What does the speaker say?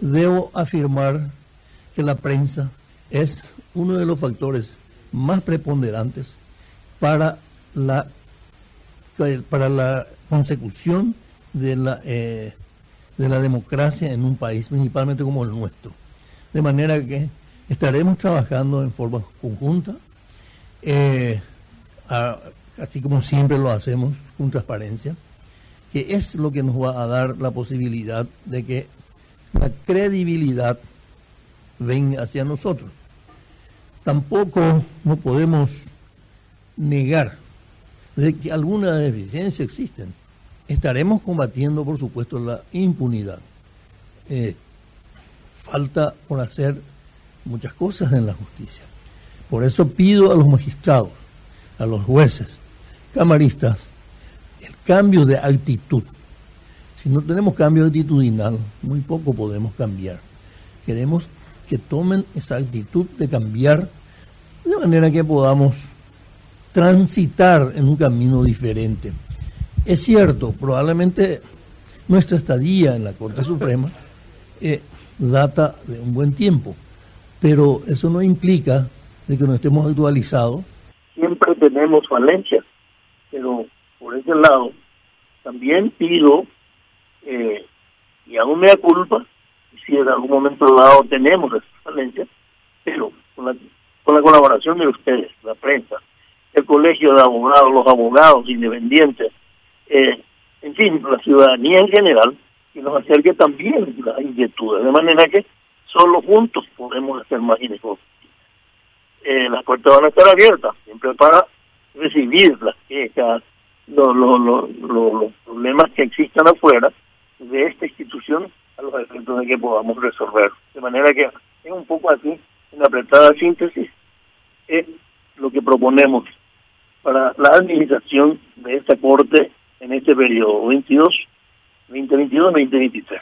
debo afirmar que la prensa es uno de los factores más preponderantes para la para la consecución de la eh, de la democracia en un país principalmente como el nuestro. De manera que estaremos trabajando en forma conjunta eh, así como siempre lo hacemos con transparencia que es lo que nos va a dar la posibilidad de que la credibilidad venga hacia nosotros. Tampoco no podemos negar de que alguna deficiencia existen. Estaremos combatiendo, por supuesto, la impunidad. Eh, falta por hacer muchas cosas en la justicia. Por eso pido a los magistrados, a los jueces, camaristas, el cambio de actitud. Si no tenemos cambio actitudinal, muy poco podemos cambiar. Queremos que tomen esa actitud de cambiar de manera que podamos transitar en un camino diferente. Es cierto, probablemente nuestra estadía en la Corte Suprema eh, data de un buen tiempo, pero eso no implica de que no estemos actualizados. Siempre tenemos falencias, pero por ese lado también pido, eh, y aún me da culpa, si en algún momento dado tenemos esa falencia, pero con la, con la colaboración de ustedes, la prensa, el colegio de abogados, los abogados independientes, eh, en fin, la ciudadanía en general, y nos acerque también las inquietudes, de manera que solo juntos podemos hacer más y Eh, las puertas van a estar abiertas, siempre para recibir las quejas, los, los, los, los problemas que existan afuera de esta institución a los efectos de que podamos resolver. De manera que es un poco así, en apretada síntesis, es lo que proponemos para la administración de esta Corte en este periodo 22, 2022-2023.